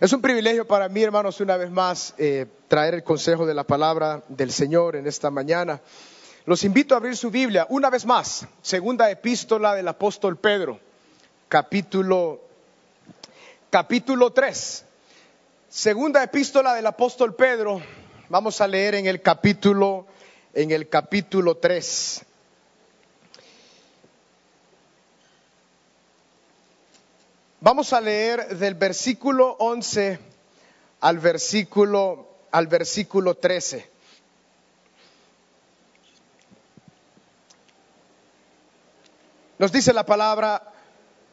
Es un privilegio para mí, hermanos, una vez más eh, traer el consejo de la palabra del Señor en esta mañana. Los invito a abrir su Biblia una vez más, segunda epístola del apóstol Pedro, capítulo, capítulo 3. Segunda epístola del apóstol Pedro, vamos a leer en el capítulo, en el capítulo 3. Vamos a leer del versículo 11 al versículo, al versículo 13. Nos dice la palabra,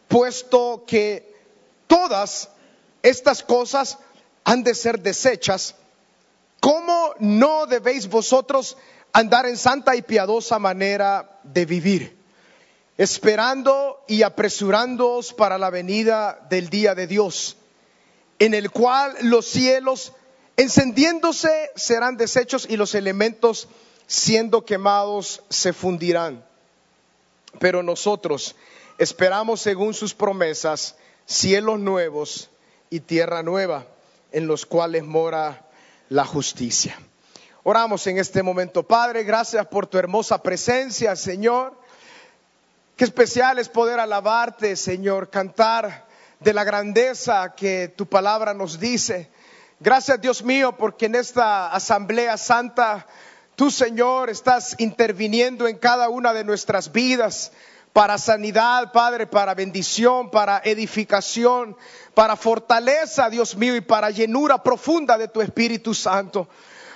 puesto que todas estas cosas han de ser desechas, ¿cómo no debéis vosotros andar en santa y piadosa manera de vivir? Esperando y apresurándoos para la venida del día de Dios, en el cual los cielos encendiéndose serán deshechos y los elementos siendo quemados se fundirán. Pero nosotros esperamos según sus promesas cielos nuevos y tierra nueva en los cuales mora la justicia. Oramos en este momento. Padre, gracias por tu hermosa presencia, Señor. Qué especial es poder alabarte, Señor, cantar de la grandeza que tu palabra nos dice. Gracias, Dios mío, porque en esta asamblea santa, tú, Señor, estás interviniendo en cada una de nuestras vidas para sanidad, Padre, para bendición, para edificación, para fortaleza, Dios mío, y para llenura profunda de tu Espíritu Santo.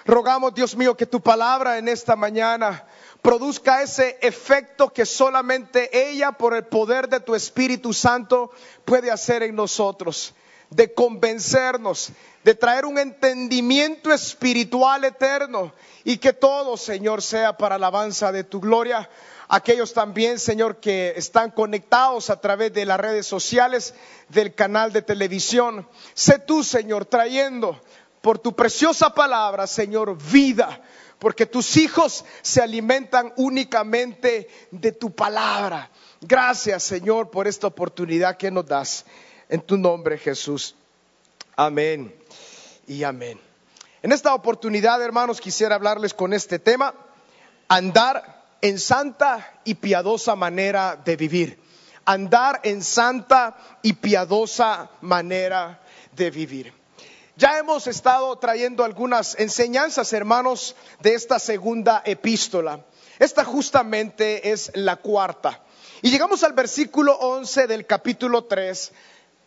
Rogamos, Dios mío, que tu palabra en esta mañana produzca ese efecto que solamente ella, por el poder de tu Espíritu Santo, puede hacer en nosotros, de convencernos, de traer un entendimiento espiritual eterno y que todo, Señor, sea para alabanza de tu gloria. Aquellos también, Señor, que están conectados a través de las redes sociales, del canal de televisión. Sé tú, Señor, trayendo por tu preciosa palabra, Señor, vida porque tus hijos se alimentan únicamente de tu palabra. Gracias, Señor, por esta oportunidad que nos das. En tu nombre, Jesús. Amén y amén. En esta oportunidad, hermanos, quisiera hablarles con este tema, andar en santa y piadosa manera de vivir. Andar en santa y piadosa manera de vivir. Ya hemos estado trayendo algunas enseñanzas, hermanos, de esta segunda epístola. Esta justamente es la cuarta. Y llegamos al versículo 11 del capítulo 3,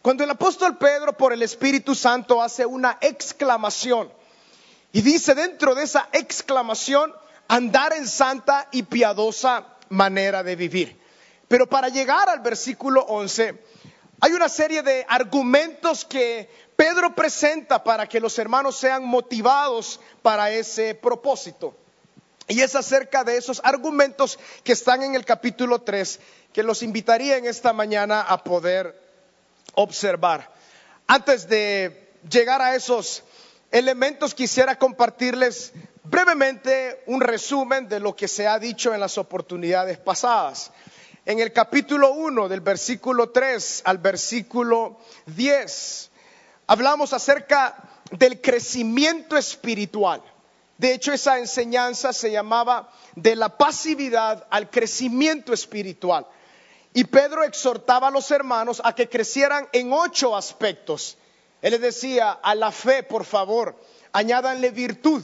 cuando el apóstol Pedro por el Espíritu Santo hace una exclamación. Y dice dentro de esa exclamación, andar en santa y piadosa manera de vivir. Pero para llegar al versículo 11, hay una serie de argumentos que Pedro presenta para que los hermanos sean motivados para ese propósito. Y es acerca de esos argumentos que están en el capítulo 3 que los invitaría en esta mañana a poder observar. Antes de llegar a esos elementos, quisiera compartirles brevemente un resumen de lo que se ha dicho en las oportunidades pasadas. En el capítulo 1, del versículo 3 al versículo 10, hablamos acerca del crecimiento espiritual. De hecho, esa enseñanza se llamaba de la pasividad al crecimiento espiritual. Y Pedro exhortaba a los hermanos a que crecieran en ocho aspectos. Él les decía, a la fe, por favor, añádanle virtud.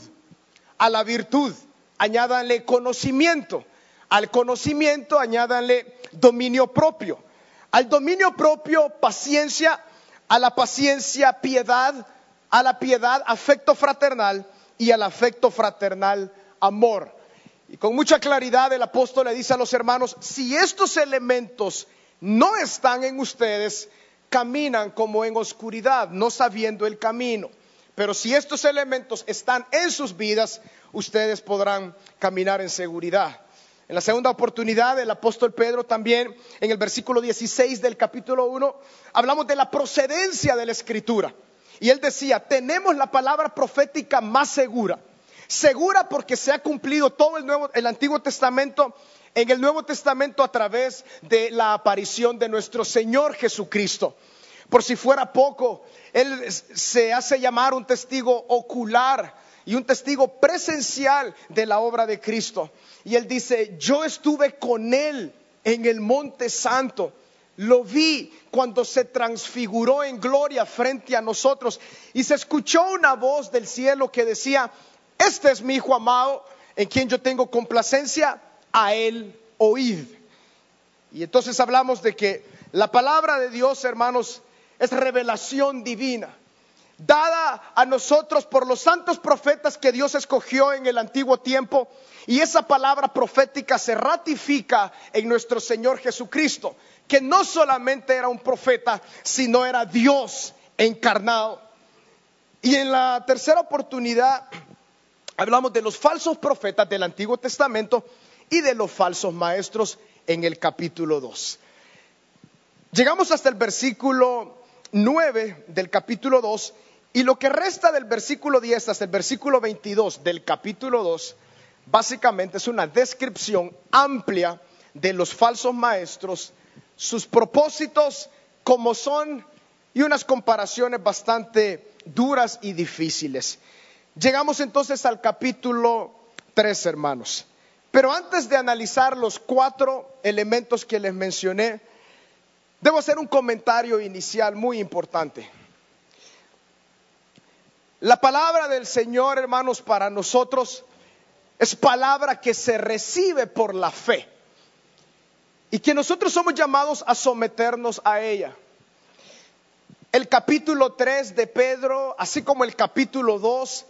A la virtud, añádanle conocimiento. Al conocimiento, añádanle dominio propio. Al dominio propio, paciencia a la paciencia piedad, a la piedad afecto fraternal y al afecto fraternal amor. Y con mucha claridad el apóstol le dice a los hermanos, si estos elementos no están en ustedes, caminan como en oscuridad, no sabiendo el camino. Pero si estos elementos están en sus vidas, ustedes podrán caminar en seguridad. En la segunda oportunidad, el apóstol Pedro también, en el versículo 16 del capítulo 1, hablamos de la procedencia de la escritura. Y él decía, tenemos la palabra profética más segura. Segura porque se ha cumplido todo el, nuevo, el Antiguo Testamento en el Nuevo Testamento a través de la aparición de nuestro Señor Jesucristo. Por si fuera poco, él se hace llamar un testigo ocular y un testigo presencial de la obra de Cristo. Y él dice, yo estuve con él en el monte santo. Lo vi cuando se transfiguró en gloria frente a nosotros y se escuchó una voz del cielo que decía, este es mi hijo amado en quien yo tengo complacencia, a él oíd. Y entonces hablamos de que la palabra de Dios, hermanos, es revelación divina, dada a nosotros por los santos profetas que Dios escogió en el antiguo tiempo. Y esa palabra profética se ratifica en nuestro Señor Jesucristo, que no solamente era un profeta, sino era Dios encarnado. Y en la tercera oportunidad hablamos de los falsos profetas del Antiguo Testamento y de los falsos maestros en el capítulo 2. Llegamos hasta el versículo 9 del capítulo 2 y lo que resta del versículo 10 hasta el versículo 22 del capítulo 2 básicamente es una descripción amplia de los falsos maestros, sus propósitos, como son, y unas comparaciones bastante duras y difíciles. Llegamos entonces al capítulo 3, hermanos. Pero antes de analizar los cuatro elementos que les mencioné, debo hacer un comentario inicial muy importante. La palabra del Señor, hermanos, para nosotros es palabra que se recibe por la fe y que nosotros somos llamados a someternos a ella. El capítulo 3 de Pedro, así como el capítulo 2,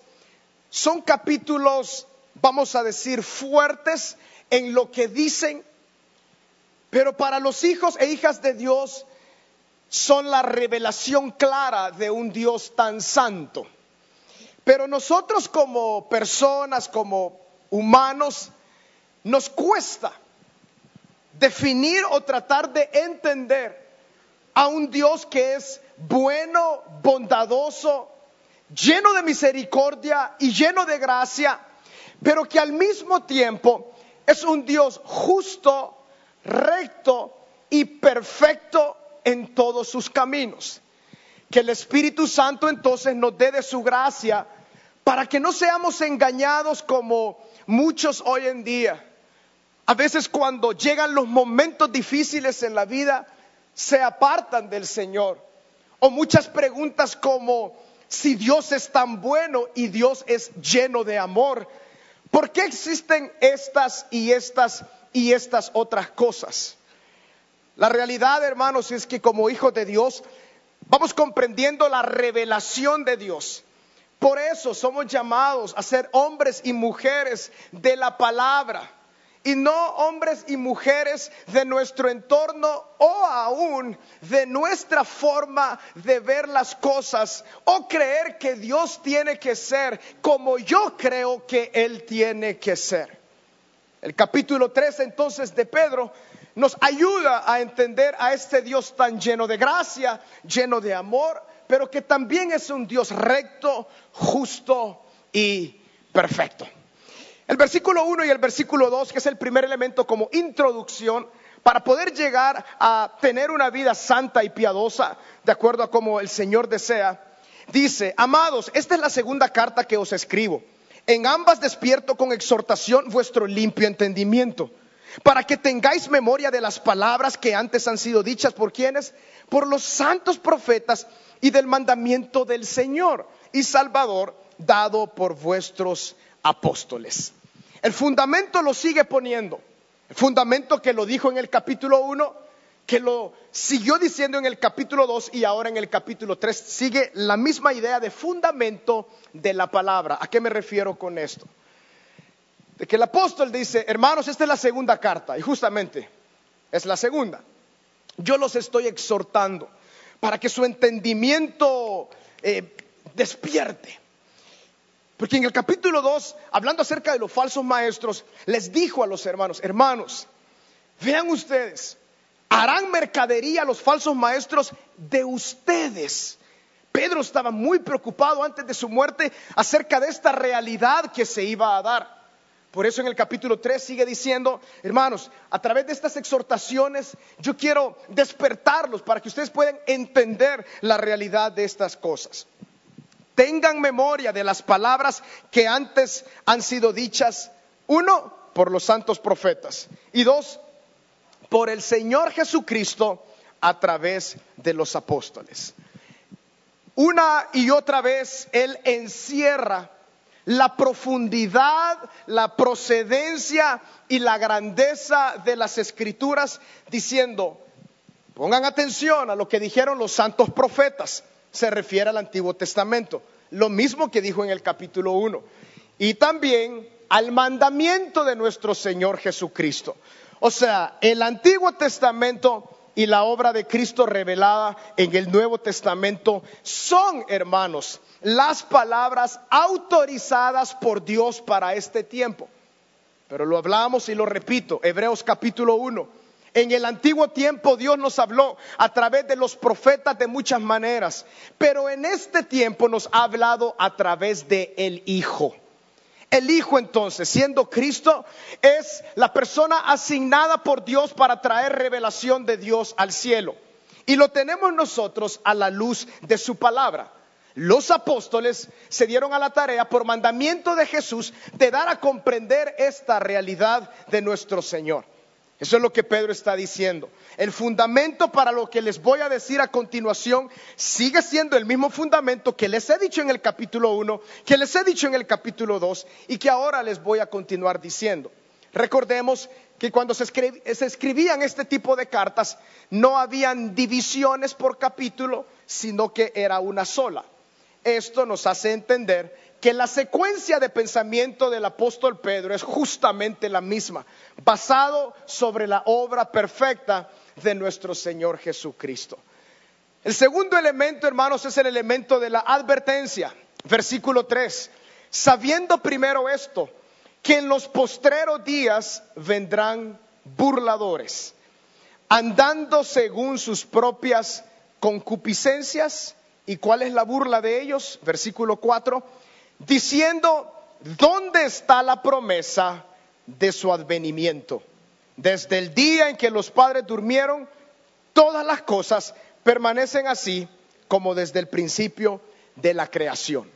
son capítulos vamos a decir, fuertes en lo que dicen, pero para los hijos e hijas de Dios son la revelación clara de un Dios tan santo. Pero nosotros como personas, como humanos, nos cuesta definir o tratar de entender a un Dios que es bueno, bondadoso, lleno de misericordia y lleno de gracia, pero que al mismo tiempo es un Dios justo, recto y perfecto en todos sus caminos. Que el Espíritu Santo entonces nos dé de su gracia para que no seamos engañados como muchos hoy en día. A veces cuando llegan los momentos difíciles en la vida, se apartan del Señor. O muchas preguntas como si Dios es tan bueno y Dios es lleno de amor, ¿Por qué existen estas y estas y estas otras cosas? La realidad, hermanos, es que como hijos de Dios vamos comprendiendo la revelación de Dios. Por eso somos llamados a ser hombres y mujeres de la palabra y no hombres y mujeres de nuestro entorno o aún de nuestra forma de ver las cosas o creer que Dios tiene que ser como yo creo que Él tiene que ser. El capítulo 3 entonces de Pedro nos ayuda a entender a este Dios tan lleno de gracia, lleno de amor, pero que también es un Dios recto, justo y perfecto. El versículo 1 y el versículo 2, que es el primer elemento como introducción, para poder llegar a tener una vida santa y piadosa, de acuerdo a como el Señor desea, dice, amados, esta es la segunda carta que os escribo. En ambas despierto con exhortación vuestro limpio entendimiento, para que tengáis memoria de las palabras que antes han sido dichas por quienes, por los santos profetas y del mandamiento del Señor y Salvador dado por vuestros apóstoles. El fundamento lo sigue poniendo. El fundamento que lo dijo en el capítulo 1, que lo siguió diciendo en el capítulo 2 y ahora en el capítulo 3, sigue la misma idea de fundamento de la palabra. ¿A qué me refiero con esto? De que el apóstol dice, hermanos, esta es la segunda carta, y justamente es la segunda. Yo los estoy exhortando para que su entendimiento eh, despierte porque en el capítulo 2, hablando acerca de los falsos maestros, les dijo a los hermanos, hermanos, vean ustedes, harán mercadería los falsos maestros de ustedes. Pedro estaba muy preocupado antes de su muerte acerca de esta realidad que se iba a dar. Por eso en el capítulo 3 sigue diciendo, hermanos, a través de estas exhortaciones yo quiero despertarlos para que ustedes puedan entender la realidad de estas cosas. Tengan memoria de las palabras que antes han sido dichas, uno, por los santos profetas y dos, por el Señor Jesucristo a través de los apóstoles. Una y otra vez Él encierra la profundidad, la procedencia y la grandeza de las escrituras, diciendo, pongan atención a lo que dijeron los santos profetas, se refiere al Antiguo Testamento, lo mismo que dijo en el capítulo 1, y también al mandamiento de nuestro Señor Jesucristo. O sea, el Antiguo Testamento y la obra de Cristo revelada en el Nuevo Testamento son, hermanos, las palabras autorizadas por Dios para este tiempo. Pero lo hablamos y lo repito, Hebreos capítulo 1. En el antiguo tiempo Dios nos habló a través de los profetas de muchas maneras, pero en este tiempo nos ha hablado a través de el Hijo. El Hijo entonces, siendo Cristo, es la persona asignada por Dios para traer revelación de Dios al cielo. Y lo tenemos nosotros a la luz de su palabra. Los apóstoles se dieron a la tarea por mandamiento de Jesús de dar a comprender esta realidad de nuestro Señor. Eso es lo que Pedro está diciendo. El fundamento para lo que les voy a decir a continuación sigue siendo el mismo fundamento que les he dicho en el capítulo 1, que les he dicho en el capítulo 2 y que ahora les voy a continuar diciendo. Recordemos que cuando se, escribían este tipo de cartas no habían divisiones por capítulo, sino que era una sola. Esto nos hace entender que la secuencia de pensamiento del apóstol Pedro es justamente la misma, basado sobre la obra perfecta de nuestro Señor Jesucristo. El segundo elemento, hermanos, es el elemento de la advertencia. Versículo 3. Sabiendo primero esto, que en los postreros días vendrán burladores, andando según sus propias concupiscencias. ¿Y cuál es la burla de ellos? Versículo 4 diciendo, ¿dónde está la promesa de su advenimiento? Desde el día en que los padres durmieron, todas las cosas permanecen así como desde el principio de la creación.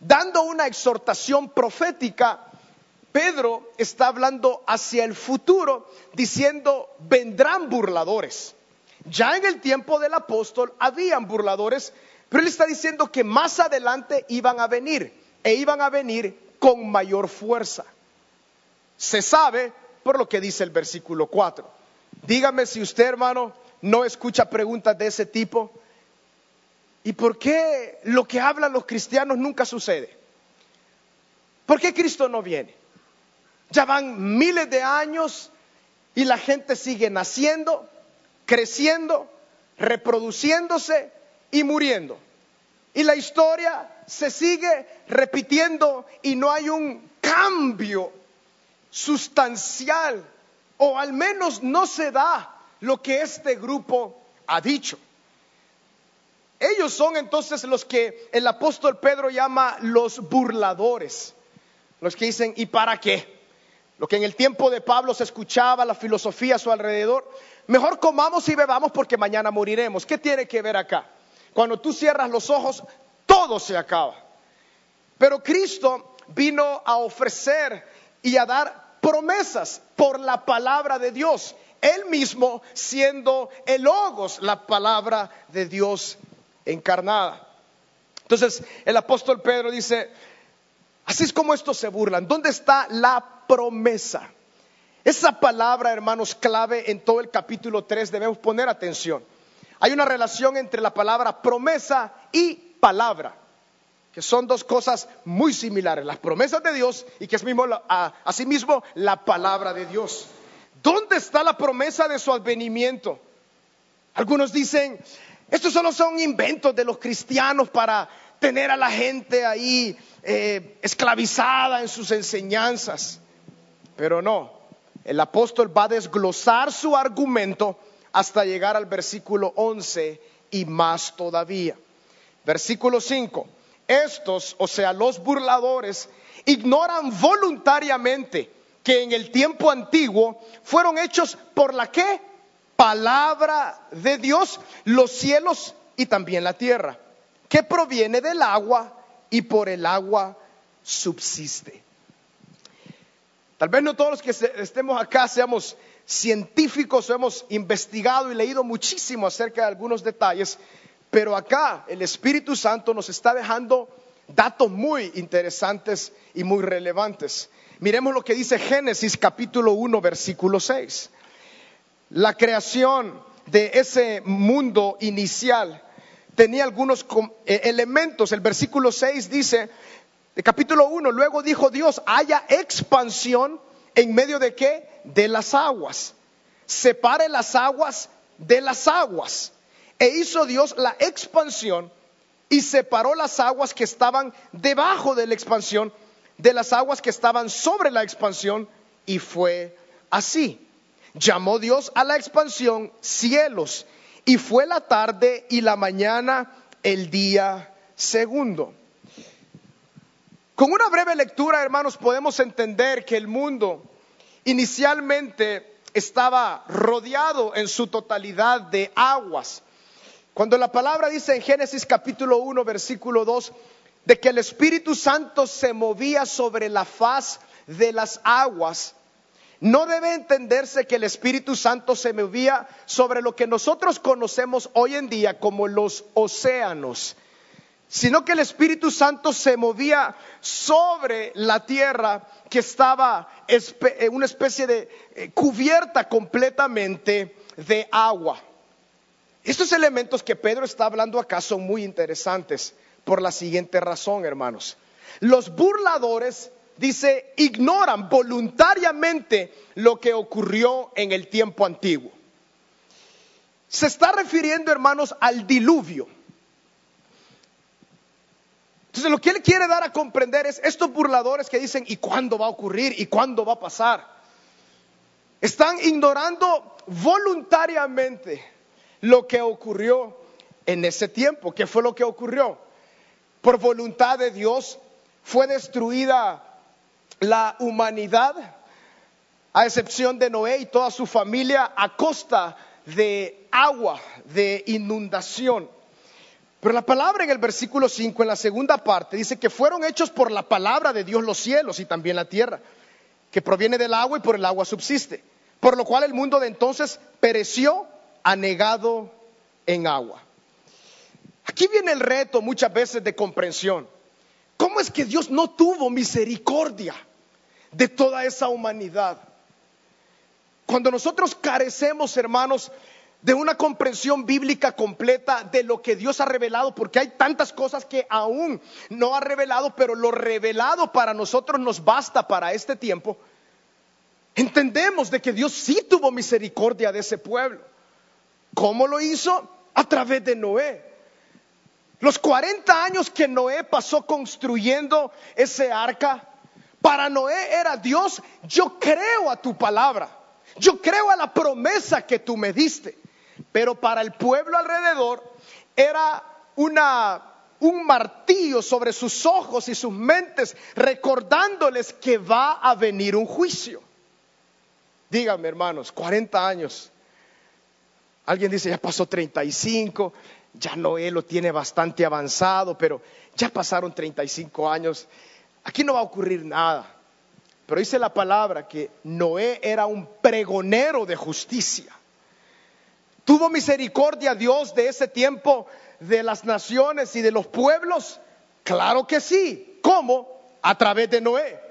Dando una exhortación profética, Pedro está hablando hacia el futuro, diciendo, vendrán burladores. Ya en el tiempo del apóstol habían burladores, pero él está diciendo que más adelante iban a venir e iban a venir con mayor fuerza. Se sabe por lo que dice el versículo 4. Dígame si usted, hermano, no escucha preguntas de ese tipo. ¿Y por qué lo que hablan los cristianos nunca sucede? ¿Por qué Cristo no viene? Ya van miles de años y la gente sigue naciendo, creciendo, reproduciéndose y muriendo. Y la historia se sigue repitiendo y no hay un cambio sustancial o al menos no se da lo que este grupo ha dicho. Ellos son entonces los que el apóstol Pedro llama los burladores, los que dicen, ¿y para qué? Lo que en el tiempo de Pablo se escuchaba, la filosofía a su alrededor, mejor comamos y bebamos porque mañana moriremos. ¿Qué tiene que ver acá? Cuando tú cierras los ojos, todo se acaba. Pero Cristo vino a ofrecer y a dar promesas por la palabra de Dios. Él mismo siendo el logos, la palabra de Dios encarnada. Entonces el apóstol Pedro dice, así es como estos se burlan. ¿Dónde está la promesa? Esa palabra, hermanos, clave en todo el capítulo 3, debemos poner atención. Hay una relación entre la palabra promesa y palabra, que son dos cosas muy similares, las promesas de Dios y que es mismo, asimismo la palabra de Dios. ¿Dónde está la promesa de su advenimiento? Algunos dicen, estos solo son inventos de los cristianos para tener a la gente ahí eh, esclavizada en sus enseñanzas. Pero no, el apóstol va a desglosar su argumento hasta llegar al versículo 11 y más todavía. Versículo 5. estos, o sea, los burladores, ignoran voluntariamente que en el tiempo antiguo fueron hechos por la que? Palabra de Dios, los cielos y también la tierra, que proviene del agua y por el agua subsiste. Tal vez no todos los que estemos acá seamos científicos hemos investigado y leído muchísimo acerca de algunos detalles, pero acá el Espíritu Santo nos está dejando datos muy interesantes y muy relevantes. Miremos lo que dice Génesis capítulo 1, versículo 6. La creación de ese mundo inicial tenía algunos eh, elementos. El versículo 6 dice, capítulo 1, luego dijo Dios, haya expansión en medio de qué? De las aguas. Separe las aguas de las aguas. E hizo Dios la expansión y separó las aguas que estaban debajo de la expansión de las aguas que estaban sobre la expansión y fue así. Llamó Dios a la expansión cielos y fue la tarde y la mañana el día segundo. Con una breve lectura, hermanos, podemos entender que el mundo inicialmente estaba rodeado en su totalidad de aguas. Cuando la palabra dice en Génesis capítulo 1, versículo 2, de que el Espíritu Santo se movía sobre la faz de las aguas, no debe entenderse que el Espíritu Santo se movía sobre lo que nosotros conocemos hoy en día como los océanos, sino que el Espíritu Santo se movía sobre la tierra que estaba eh, una especie de eh, cubierta completamente de agua. Estos elementos que Pedro está hablando acá son muy interesantes por la siguiente razón, hermanos. Los burladores, dice, ignoran voluntariamente lo que ocurrió en el tiempo antiguo. Se está refiriendo, hermanos, al diluvio. Entonces, lo que él quiere dar a comprender es estos burladores que dicen, ¿y cuándo va a ocurrir? ¿Y cuándo va a pasar? Están ignorando voluntariamente lo que ocurrió en ese tiempo. ¿Qué fue lo que ocurrió? por voluntad de Dios, fue destruida la humanidad, a excepción de Noé y toda su familia, a costa de agua, de inundación. Pero la palabra en el versículo 5, en la segunda parte, dice que fueron hechos por la palabra de Dios los cielos y también la tierra, que proviene del agua y por el agua subsiste. Por lo cual el mundo de entonces pereció anegado en agua. Aquí viene el reto muchas veces de comprensión. ¿Cómo es que Dios no tuvo misericordia de toda esa humanidad? Cuando nosotros carecemos, hermanos, de una comprensión bíblica completa de lo que Dios ha revelado, porque hay tantas cosas que aún no ha revelado, pero lo revelado para nosotros nos basta para este tiempo. Entendemos de que Dios sí tuvo misericordia de ese pueblo. ¿Cómo lo hizo? A través de Noé. Los 40 años que Noé pasó construyendo ese arca, para Noé era Dios, yo creo a tu palabra, yo creo a la promesa que tú me diste. Pero para el pueblo alrededor era una, un martillo sobre sus ojos y sus mentes, recordándoles que va a venir un juicio. Díganme, hermanos, 40 años. Alguien dice, ya pasó 35, ya Noé lo tiene bastante avanzado, pero ya pasaron 35 años, aquí no va a ocurrir nada. Pero dice la palabra que Noé era un pregonero de justicia. ¿Tuvo misericordia Dios de ese tiempo de las naciones y de los pueblos? Claro que sí. ¿Cómo? A través de Noé.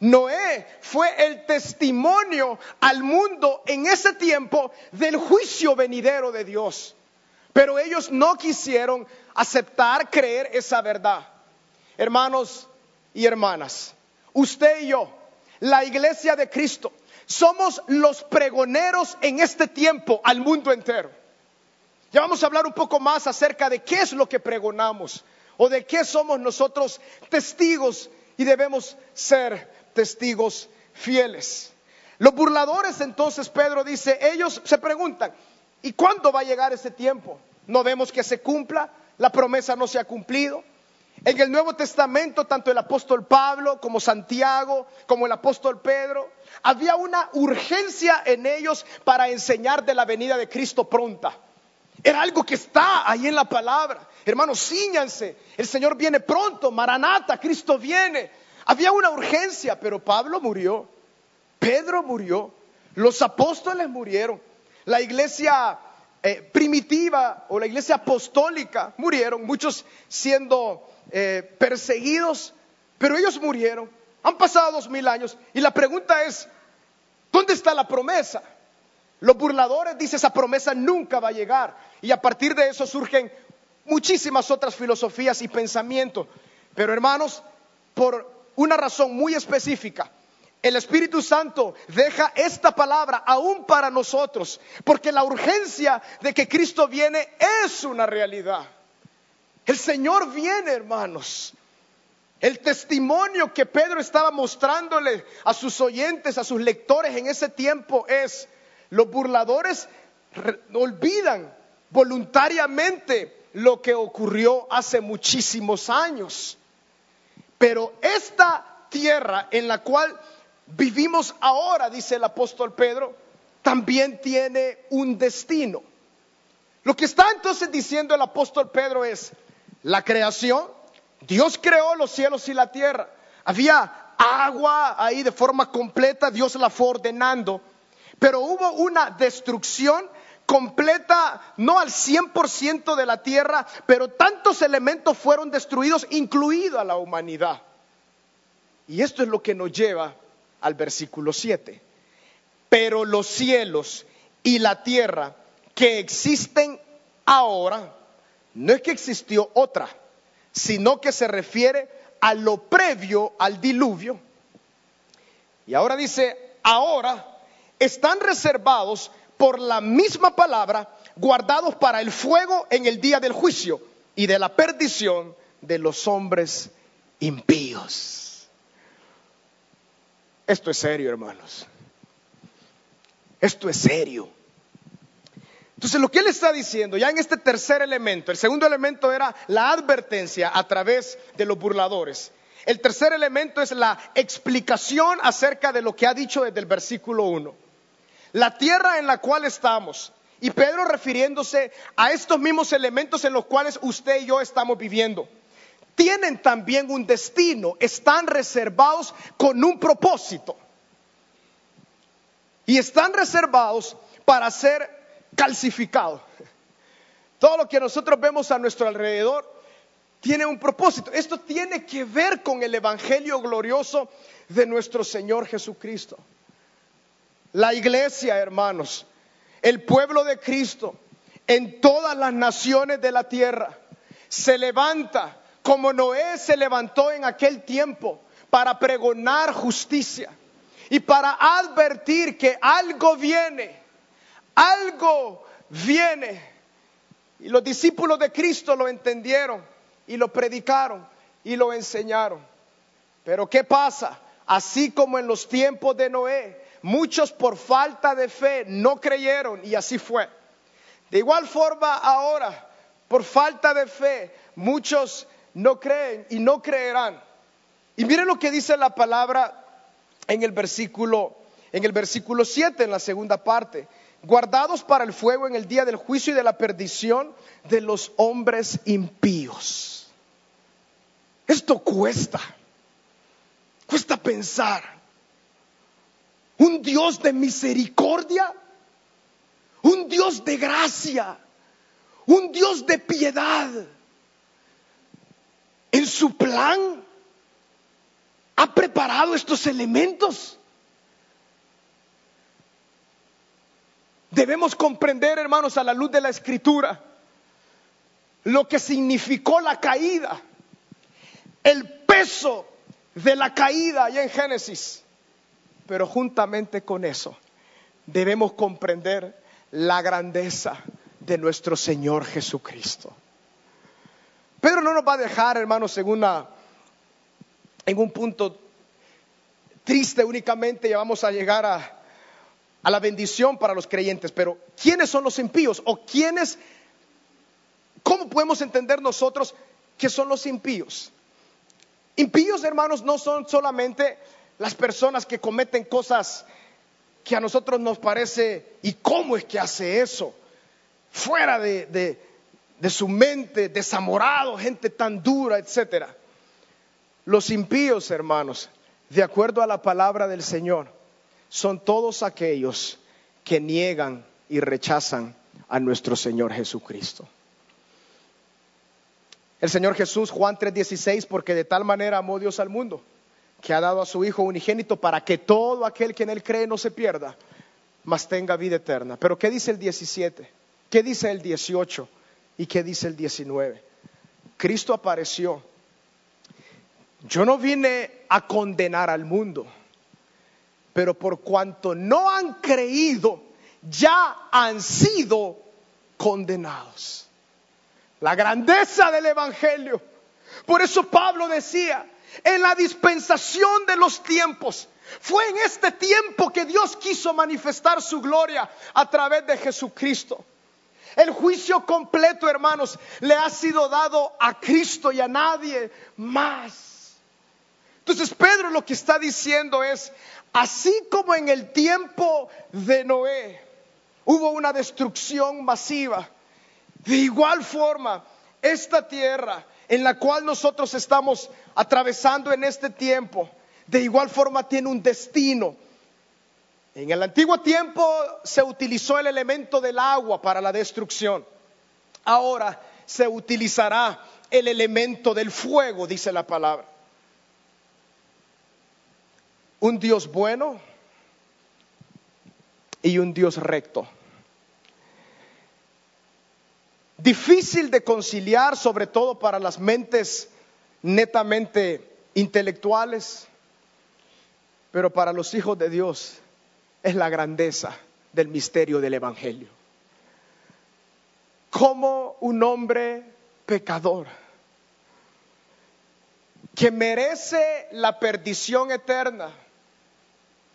Noé fue el testimonio al mundo en ese tiempo del juicio venidero de Dios. Pero ellos no quisieron aceptar, creer esa verdad. Hermanos y hermanas, usted y yo, la iglesia de Cristo, somos los pregoneros en este tiempo al mundo entero. Ya vamos a hablar un poco más acerca de qué es lo que pregonamos o de qué somos nosotros testigos y debemos ser testigos fieles. Los burladores entonces, Pedro dice, ellos se preguntan, ¿y cuándo va a llegar ese tiempo? no vemos que se cumpla, la promesa no se ha cumplido. En el Nuevo Testamento, tanto el apóstol Pablo como Santiago, como el apóstol Pedro, había una urgencia en ellos para enseñar de la venida de Cristo pronta. Era algo que está ahí en la palabra. Hermanos, ciñanse. El Señor viene pronto. Maranata, Cristo viene. Había una urgencia, pero Pablo murió. Pedro murió. Los apóstoles murieron. La iglesia eh, primitiva o la iglesia apostólica murieron. Muchos siendo eh, perseguidos, pero ellos murieron. Han pasado dos mil años. Y la pregunta es, ¿dónde está la promesa? Los burladores dicen esa promesa nunca va a llegar. Y a partir de eso surgen muchísimas otras filosofías y pensamientos. Pero hermanos, por una razón muy específica, el Espíritu Santo deja esta palabra aún para nosotros, porque la urgencia de que Cristo viene es una realidad. El Señor viene, hermanos. El testimonio que Pedro estaba mostrándole a sus oyentes, a sus lectores en ese tiempo es, los burladores olvidan voluntariamente lo que ocurrió hace muchísimos años. Pero esta tierra en la cual vivimos ahora, dice el apóstol Pedro, también tiene un destino. Lo que está entonces diciendo el apóstol Pedro es, la creación, Dios creó los cielos y la tierra. Había agua ahí de forma completa, Dios la fue ordenando. Pero hubo una destrucción completa, no al 100% de la tierra, pero tantos elementos fueron destruidos, incluido a la humanidad. Y esto es lo que nos lleva al versículo 7. Pero los cielos y la tierra que existen ahora, no es que existió otra, sino que se refiere a lo previo al diluvio. Y ahora dice, ahora están reservados por la misma palabra, guardados para el fuego en el día del juicio y de la perdición de los hombres impíos. Esto es serio, hermanos. Esto es serio. Entonces, lo que él está diciendo, ya en este tercer elemento, el segundo elemento era la advertencia a través de los burladores. El tercer elemento es la explicación acerca de lo que ha dicho desde el versículo 1. La tierra en la cual estamos, y Pedro refiriéndose a estos mismos elementos en los cuales usted y yo estamos viviendo, tienen también un destino, están reservados con un propósito. Y están reservados para ser calcificados. Todo lo que nosotros vemos a nuestro alrededor tiene un propósito. Esto tiene que ver con el Evangelio glorioso de nuestro Señor Jesucristo. La iglesia, hermanos, el pueblo de Cristo en todas las naciones de la tierra se levanta como Noé se levantó en aquel tiempo para pregonar justicia y para advertir que algo viene, algo viene. Y los discípulos de Cristo lo entendieron y lo predicaron y lo enseñaron. Pero ¿qué pasa? Así como en los tiempos de Noé, Muchos por falta de fe no creyeron y así fue. De igual forma ahora, por falta de fe, muchos no creen y no creerán. Y miren lo que dice la palabra en el versículo en el versículo 7 en la segunda parte, guardados para el fuego en el día del juicio y de la perdición de los hombres impíos. Esto cuesta. Cuesta pensar un Dios de misericordia, un Dios de gracia, un Dios de piedad. En su plan ha preparado estos elementos. Debemos comprender, hermanos, a la luz de la escritura, lo que significó la caída, el peso de la caída allá en Génesis pero juntamente con eso debemos comprender la grandeza de nuestro Señor Jesucristo. Pedro no nos va a dejar, hermanos, en, en un punto triste únicamente y vamos a llegar a, a la bendición para los creyentes, pero ¿quiénes son los impíos? ¿O quiénes, cómo podemos entender nosotros que son los impíos. Impíos, hermanos, no son solamente las personas que cometen cosas que a nosotros nos parece, ¿y cómo es que hace eso? Fuera de, de su mente, desamorado, gente tan dura, etcétera. Los impíos, hermanos, de acuerdo a la palabra del Señor, son todos aquellos que niegan y rechazan a nuestro Señor Jesucristo. El Señor Jesús, Juan 3:16, porque de tal manera amó Dios al mundo, que ha dado a su Hijo unigénito para que todo aquel que en él cree no se pierda, mas tenga vida eterna. Pero ¿qué dice el 17? ¿Qué dice el 18? ¿Y qué dice el 19? Cristo apareció yo no vine a condenar al mundo, pero por cuanto no han creído, ya han sido condenados. La grandeza del Evangelio. Por eso Pablo decía, en la dispensación de los tiempos, fue en este tiempo que Dios quiso manifestar su gloria a través de Jesucristo. El juicio completo, hermanos, le ha sido dado a Cristo y a nadie más. Entonces Pedro lo que está diciendo es, así como en el tiempo de Noé hubo una destrucción masiva, de igual forma esta tierra en la cual nosotros estamos atravesando en este tiempo, de igual forma tiene un destino. En el antiguo tiempo se utilizó el elemento del agua para la destrucción. Ahora se utilizará el elemento del fuego, dice la palabra un Dios bueno y un Dios recto. Difícil de conciliar, sobre todo para las mentes netamente intelectuales, pero para los hijos de Dios es la grandeza del misterio del Evangelio. Como un hombre pecador que merece la perdición eterna,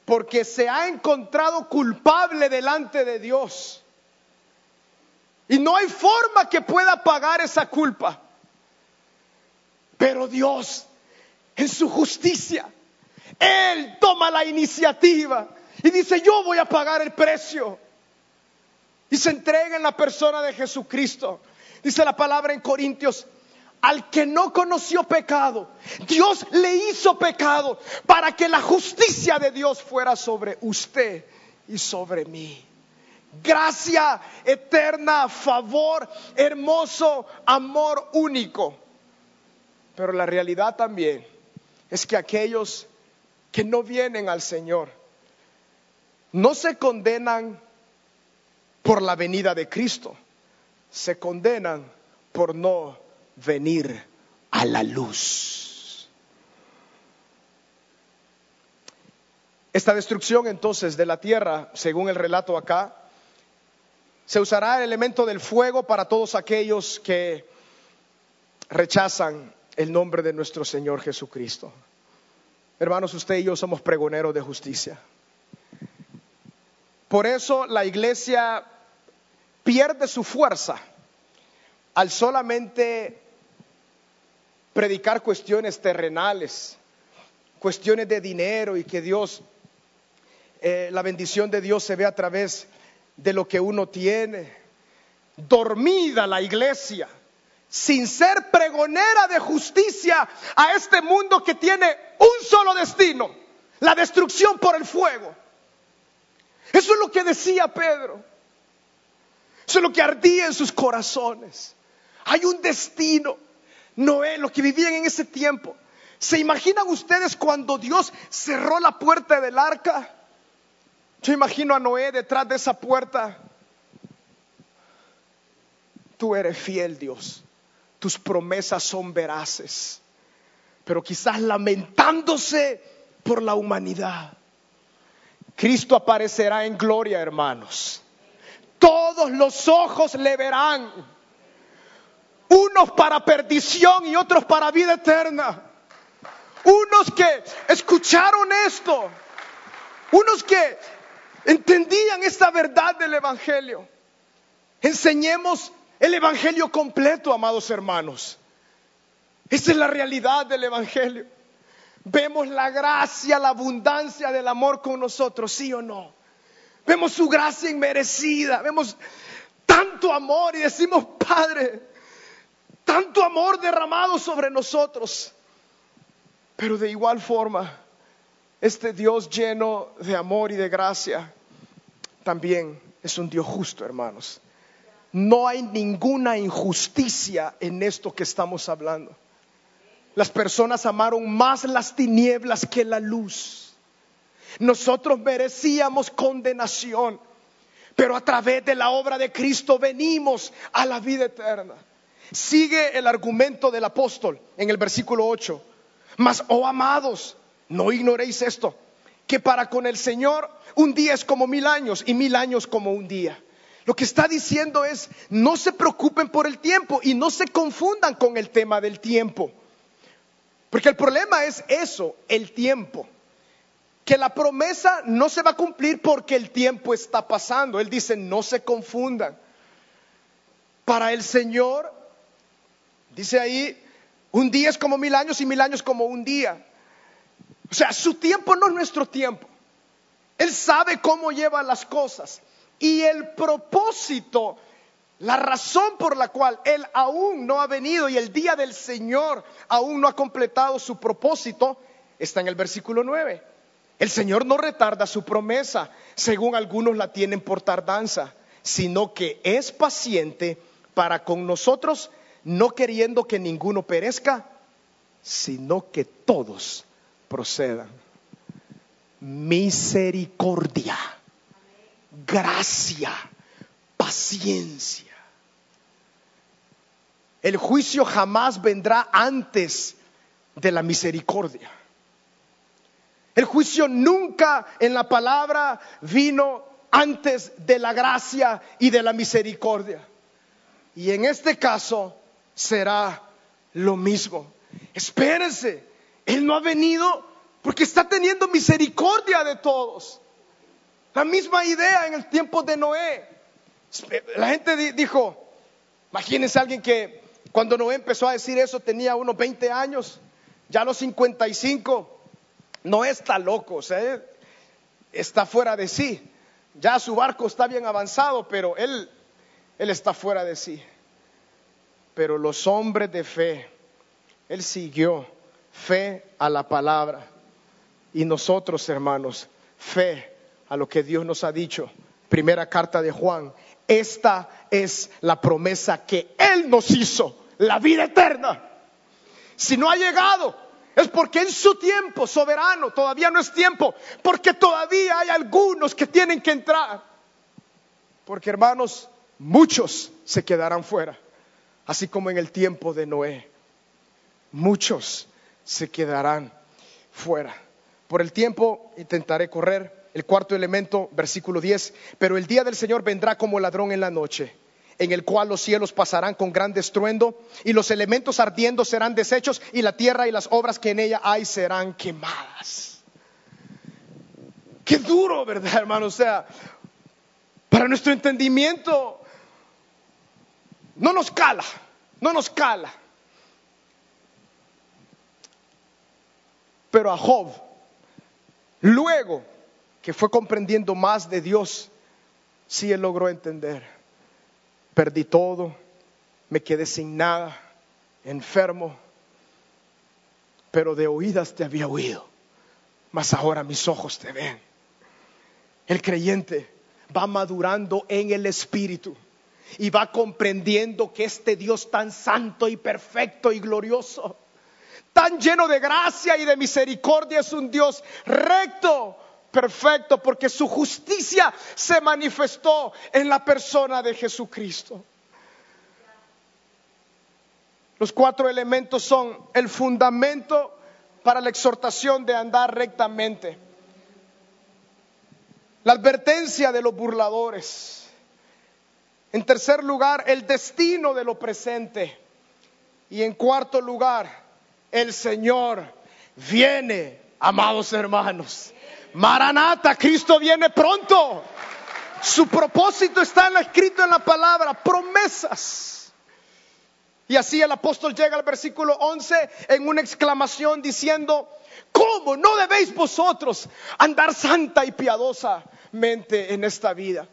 porque se ha encontrado culpable delante de Dios. Y no hay forma que pueda pagar esa culpa. Pero Dios, en su justicia, Él toma la iniciativa y dice, yo voy a pagar el precio. Y se entrega en la persona de Jesucristo. Dice la palabra en Corintios, al que no conoció pecado, Dios le hizo pecado para que la justicia de Dios fuera sobre usted y sobre mí. Gracia eterna, favor hermoso, amor único. Pero la realidad también es que aquellos que no vienen al Señor no se condenan por la venida de Cristo, se condenan por no venir a la luz. Esta destrucción entonces de la tierra, según el relato acá, se usará el elemento del fuego para todos aquellos que rechazan el nombre de nuestro Señor Jesucristo. Hermanos, usted y yo somos pregoneros de justicia. Por eso la iglesia pierde su fuerza al solamente predicar cuestiones terrenales, cuestiones de dinero y que Dios, eh, la bendición de Dios se ve a través de lo que uno tiene. Dormida la iglesia, sin ser pregonera de justicia a este mundo que tiene un solo destino, la destrucción por el fuego. Eso es lo que decía Pedro. Eso es lo que ardía en sus corazones. Hay un destino. Noé, los que vivían en ese tiempo. ¿Se imaginan ustedes cuando Dios cerró la puerta del arca? Yo imagino a Noé detrás de esa puerta. Tú eres fiel, Dios. Tus promesas son veraces. Pero quizás lamentándose por la humanidad. Cristo aparecerá en gloria, hermanos. Todos los ojos le verán unos para perdición y otros para vida eterna. Unos que escucharon esto, unos que entendían esta verdad del Evangelio. Enseñemos el Evangelio completo, amados hermanos. Esa es la realidad del Evangelio. Vemos la gracia, la abundancia del amor con nosotros, sí o no. Vemos su gracia inmerecida, vemos tanto amor y decimos, Padre, tanto amor derramado sobre nosotros. Pero de igual forma, este Dios lleno de amor y de gracia también es un Dios justo, hermanos. No hay ninguna injusticia en esto que estamos hablando. Las personas amaron más las tinieblas que la luz. Nosotros merecíamos condenación, pero a través de la obra de Cristo venimos a la vida eterna. Sigue el argumento del apóstol en el versículo 8. Mas, oh amados, no ignoréis esto, que para con el Señor un día es como mil años y mil años como un día. Lo que está diciendo es, no se preocupen por el tiempo y no se confundan con el tema del tiempo. Porque el problema es eso, el tiempo. Que la promesa no se va a cumplir porque el tiempo está pasando. Él dice, no se confundan. Para el Señor, dice ahí, un día es como mil años y mil años como un día. O sea, su tiempo no es nuestro tiempo. Él sabe cómo lleva las cosas. Y el propósito la razón por la cual Él aún no ha venido y el día del Señor aún no ha completado su propósito está en el versículo 9. El Señor no retarda su promesa, según algunos la tienen por tardanza, sino que es paciente para con nosotros, no queriendo que ninguno perezca, sino que todos procedan. Misericordia, gracia paciencia. El juicio jamás vendrá antes de la misericordia. El juicio nunca en la palabra vino antes de la gracia y de la misericordia. Y en este caso será lo mismo. Espérense, Él no ha venido porque está teniendo misericordia de todos. La misma idea en el tiempo de Noé. La gente dijo, imagínense alguien que cuando Noé empezó a decir eso tenía unos 20 años, ya a los 55, no está loco, sea, está fuera de sí. Ya su barco está bien avanzado, pero él, él está fuera de sí. Pero los hombres de fe, él siguió fe a la palabra. Y nosotros, hermanos, fe a lo que Dios nos ha dicho. Primera carta de Juan, esta es la promesa que Él nos hizo, la vida eterna. Si no ha llegado, es porque en su tiempo soberano todavía no es tiempo, porque todavía hay algunos que tienen que entrar. Porque hermanos, muchos se quedarán fuera, así como en el tiempo de Noé. Muchos se quedarán fuera. Por el tiempo intentaré correr. El cuarto elemento, versículo 10, pero el día del Señor vendrá como ladrón en la noche, en el cual los cielos pasarán con gran estruendo y los elementos ardiendo serán deshechos y la tierra y las obras que en ella hay serán quemadas. Qué duro, ¿verdad, hermano? O sea, para nuestro entendimiento no nos cala, no nos cala. Pero a Job, luego que fue comprendiendo más de Dios, sí él logró entender. Perdí todo, me quedé sin nada, enfermo, pero de oídas te había oído, mas ahora mis ojos te ven. El creyente va madurando en el Espíritu y va comprendiendo que este Dios tan santo y perfecto y glorioso, tan lleno de gracia y de misericordia, es un Dios recto, perfecto porque su justicia se manifestó en la persona de Jesucristo. Los cuatro elementos son el fundamento para la exhortación de andar rectamente, la advertencia de los burladores, en tercer lugar, el destino de lo presente y en cuarto lugar, el Señor viene, amados hermanos. Maranata, Cristo viene pronto. Su propósito está escrito en la palabra, promesas. Y así el apóstol llega al versículo 11 en una exclamación diciendo, ¿cómo no debéis vosotros andar santa y piadosamente en esta vida?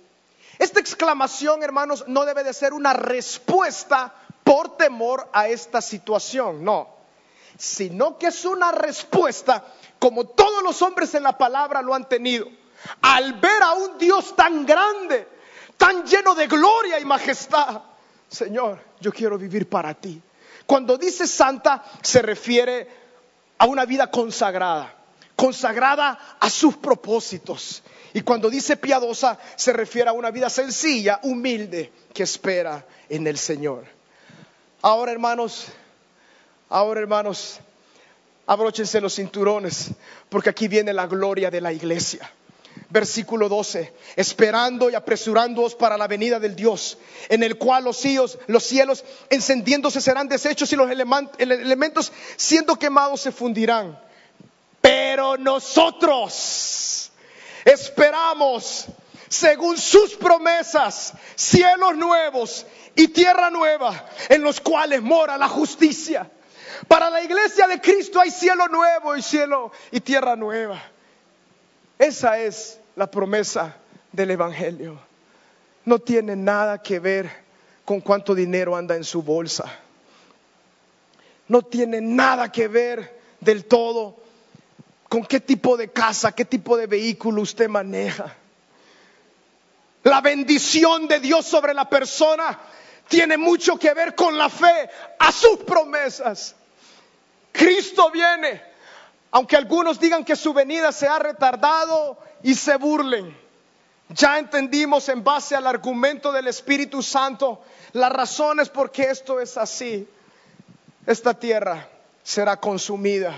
Esta exclamación, hermanos, no debe de ser una respuesta por temor a esta situación, no, sino que es una respuesta como todos los hombres en la palabra lo han tenido, al ver a un Dios tan grande, tan lleno de gloria y majestad. Señor, yo quiero vivir para ti. Cuando dice santa, se refiere a una vida consagrada, consagrada a sus propósitos. Y cuando dice piadosa, se refiere a una vida sencilla, humilde, que espera en el Señor. Ahora, hermanos, ahora, hermanos, abróchense los cinturones, porque aquí viene la gloria de la iglesia. Versículo 12, esperando y apresurándoos para la venida del Dios, en el cual los cielos, los cielos encendiéndose serán deshechos y los elementos siendo quemados se fundirán. Pero nosotros esperamos, según sus promesas, cielos nuevos y tierra nueva, en los cuales mora la justicia. Para la iglesia de Cristo hay cielo nuevo y cielo y tierra nueva. Esa es la promesa del Evangelio. No tiene nada que ver con cuánto dinero anda en su bolsa. No tiene nada que ver del todo con qué tipo de casa, qué tipo de vehículo usted maneja. La bendición de Dios sobre la persona tiene mucho que ver con la fe a sus promesas. Cristo viene, aunque algunos digan que su venida se ha retardado y se burlen. Ya entendimos en base al argumento del Espíritu Santo las razones por qué esto es así. Esta tierra será consumida,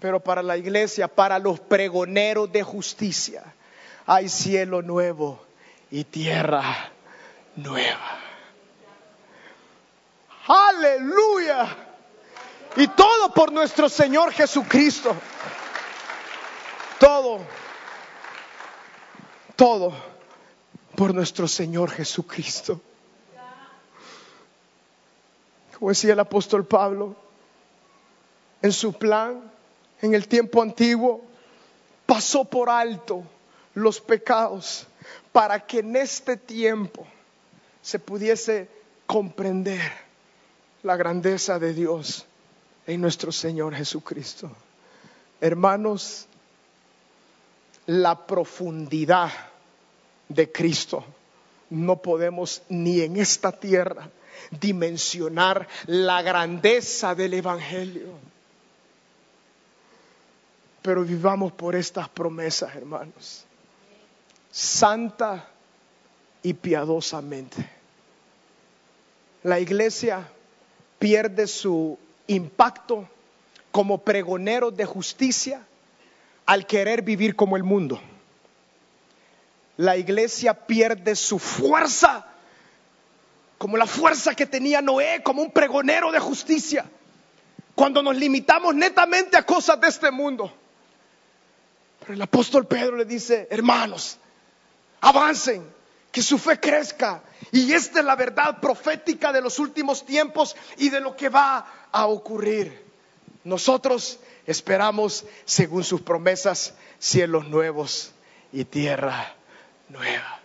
pero para la iglesia, para los pregoneros de justicia, hay cielo nuevo y tierra nueva. Aleluya. Y todo por nuestro Señor Jesucristo. Todo. Todo por nuestro Señor Jesucristo. Como decía el apóstol Pablo, en su plan, en el tiempo antiguo, pasó por alto los pecados para que en este tiempo se pudiese comprender la grandeza de Dios en nuestro Señor Jesucristo. Hermanos, la profundidad de Cristo no podemos ni en esta tierra dimensionar la grandeza del Evangelio. Pero vivamos por estas promesas, hermanos. Santa y piadosamente. La iglesia pierde su impacto como pregonero de justicia al querer vivir como el mundo. La iglesia pierde su fuerza, como la fuerza que tenía Noé como un pregonero de justicia, cuando nos limitamos netamente a cosas de este mundo. Pero el apóstol Pedro le dice, hermanos, avancen, que su fe crezca. Y esta es la verdad profética de los últimos tiempos y de lo que va a ocurrir. Nosotros esperamos, según sus promesas, cielos nuevos y tierra nueva.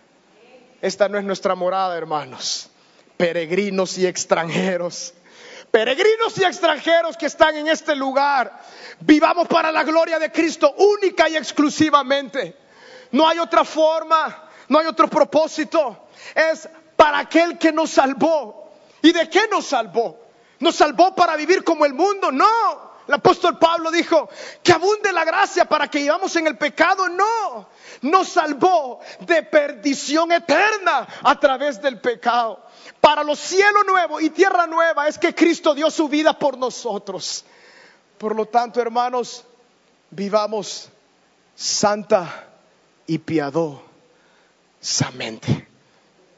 Esta no es nuestra morada, hermanos. Peregrinos y extranjeros. Peregrinos y extranjeros que están en este lugar. Vivamos para la gloria de Cristo única y exclusivamente. No hay otra forma no hay otro propósito. Es para aquel que nos salvó. ¿Y de qué nos salvó? ¿Nos salvó para vivir como el mundo? No. El apóstol Pablo dijo que abunde la gracia para que vivamos en el pecado. No. Nos salvó de perdición eterna a través del pecado. Para los cielos nuevos y tierra nueva es que Cristo dio su vida por nosotros. Por lo tanto, hermanos, vivamos santa y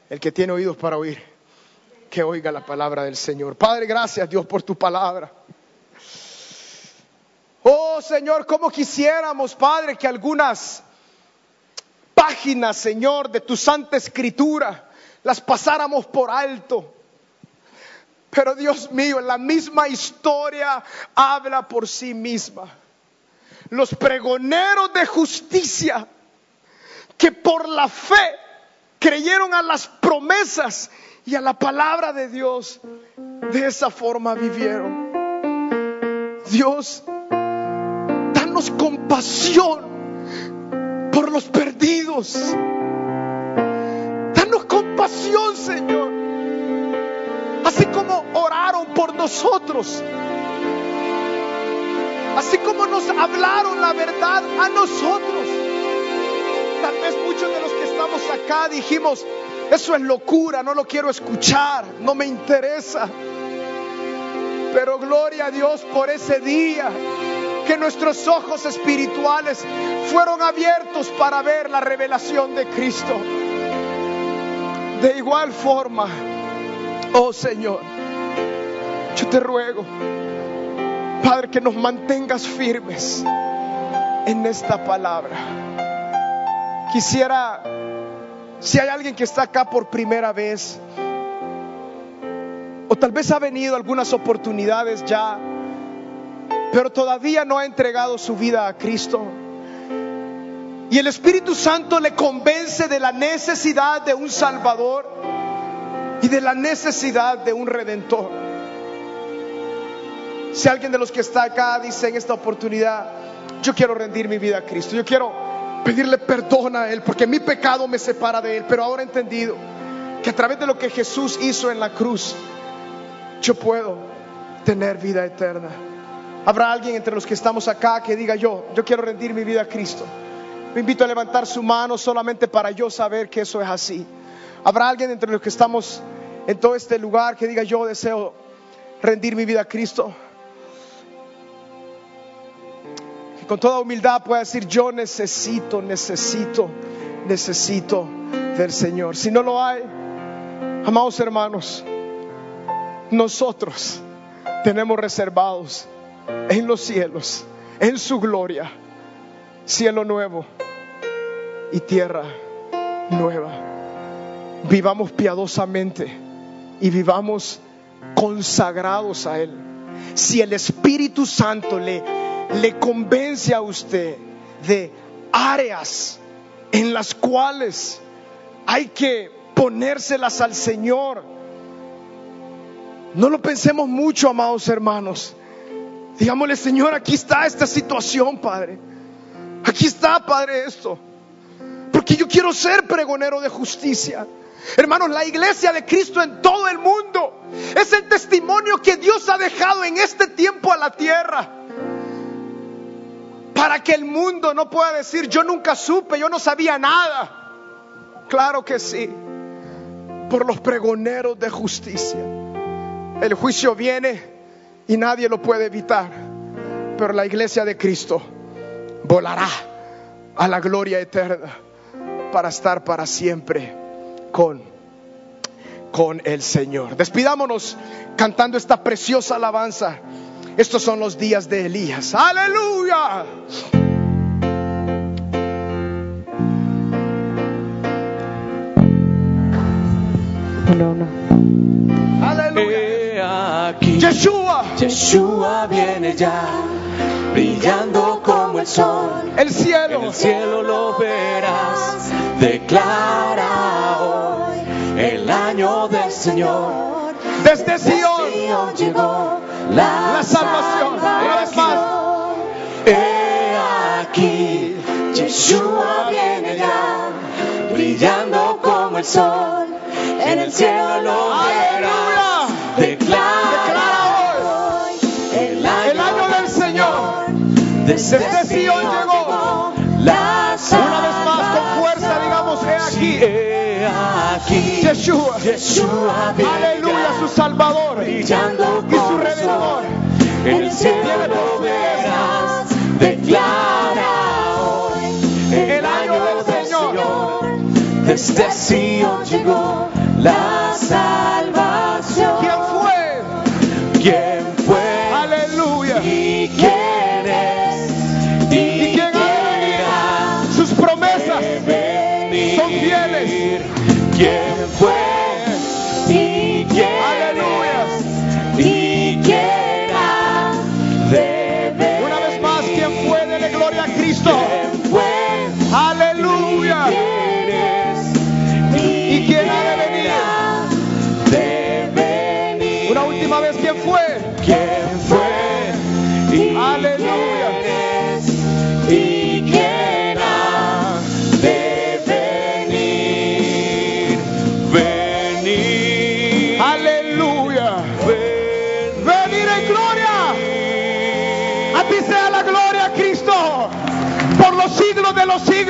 el que tiene oídos para oír, que oiga la palabra del Señor. Padre, gracias Dios por tu palabra. Oh Señor, como quisiéramos, Padre, que algunas páginas, Señor, de tu santa escritura las pasáramos por alto. Pero Dios mío, la misma historia habla por sí misma. Los pregoneros de justicia la fe creyeron a las promesas y a la palabra de Dios, de esa forma vivieron. Dios, danos compasión por los perdidos. Danos compasión, Señor. Así como oraron por nosotros. Así como nos hablaron la verdad a nosotros. Muchos de los que estamos acá dijimos, eso es locura, no lo quiero escuchar, no me interesa. Pero gloria a Dios por ese día que nuestros ojos espirituales fueron abiertos para ver la revelación de Cristo. De igual forma, oh Señor, yo te ruego, Padre, que nos mantengas firmes en esta palabra. Quisiera, si hay alguien que está acá por primera vez, o tal vez ha venido algunas oportunidades ya, pero todavía no ha entregado su vida a Cristo. Y el Espíritu Santo le convence de la necesidad de un Salvador y de la necesidad de un Redentor. Si alguien de los que está acá dice en esta oportunidad, yo quiero rendir mi vida a Cristo, yo quiero pedirle perdón a Él, porque mi pecado me separa de Él, pero ahora he entendido que a través de lo que Jesús hizo en la cruz, yo puedo tener vida eterna. Habrá alguien entre los que estamos acá que diga yo, yo quiero rendir mi vida a Cristo. Me invito a levantar su mano solamente para yo saber que eso es así. Habrá alguien entre los que estamos en todo este lugar que diga yo deseo rendir mi vida a Cristo. Con toda humildad pueda decir yo necesito, necesito, necesito del Señor. Si no lo hay, amados hermanos, nosotros tenemos reservados en los cielos, en su gloria, cielo nuevo y tierra nueva. Vivamos piadosamente y vivamos consagrados a Él. Si el Espíritu Santo le, le convence a usted de áreas en las cuales hay que ponérselas al Señor, no lo pensemos mucho, amados hermanos. Digámosle, Señor, aquí está esta situación, Padre. Aquí está, Padre, esto. Porque yo quiero ser pregonero de justicia. Hermanos, la iglesia de Cristo en todo el mundo es el testimonio que Dios ha dejado en este tiempo a la tierra. Para que el mundo no pueda decir, yo nunca supe, yo no sabía nada. Claro que sí. Por los pregoneros de justicia. El juicio viene y nadie lo puede evitar. Pero la iglesia de Cristo volará a la gloria eterna para estar para siempre con, con el Señor. Despidámonos cantando esta preciosa alabanza. Estos son los días de Elías. Aleluya. Aleluya. aquí. Yeshua. Yeshua viene ya, brillando como el sol. El cielo. En el cielo lo verás. Declara hoy el año del Señor. Desde De Sion. Sion llegó la, La salvación. Una vez más. He aquí, Yeshua viene ya, brillando como el sol. En el cielo lo verás. Declara, hoy el año, El año del Señor. Desde, Desde Sion llegó. la Una vez más con fuerza digamos, he aquí. He aquí, Yeshua. Aleluya, ya, su Salvador y su Redentor. En el cielo lo verás, declara hoy El año del Señor. Desde Sion llegó la salvación.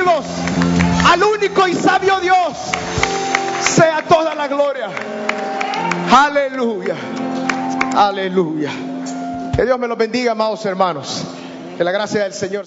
Al único y sabio Dios sea toda la gloria. Aleluya. Aleluya. Que Dios me los bendiga, amados hermanos. Que la gracia del Señor.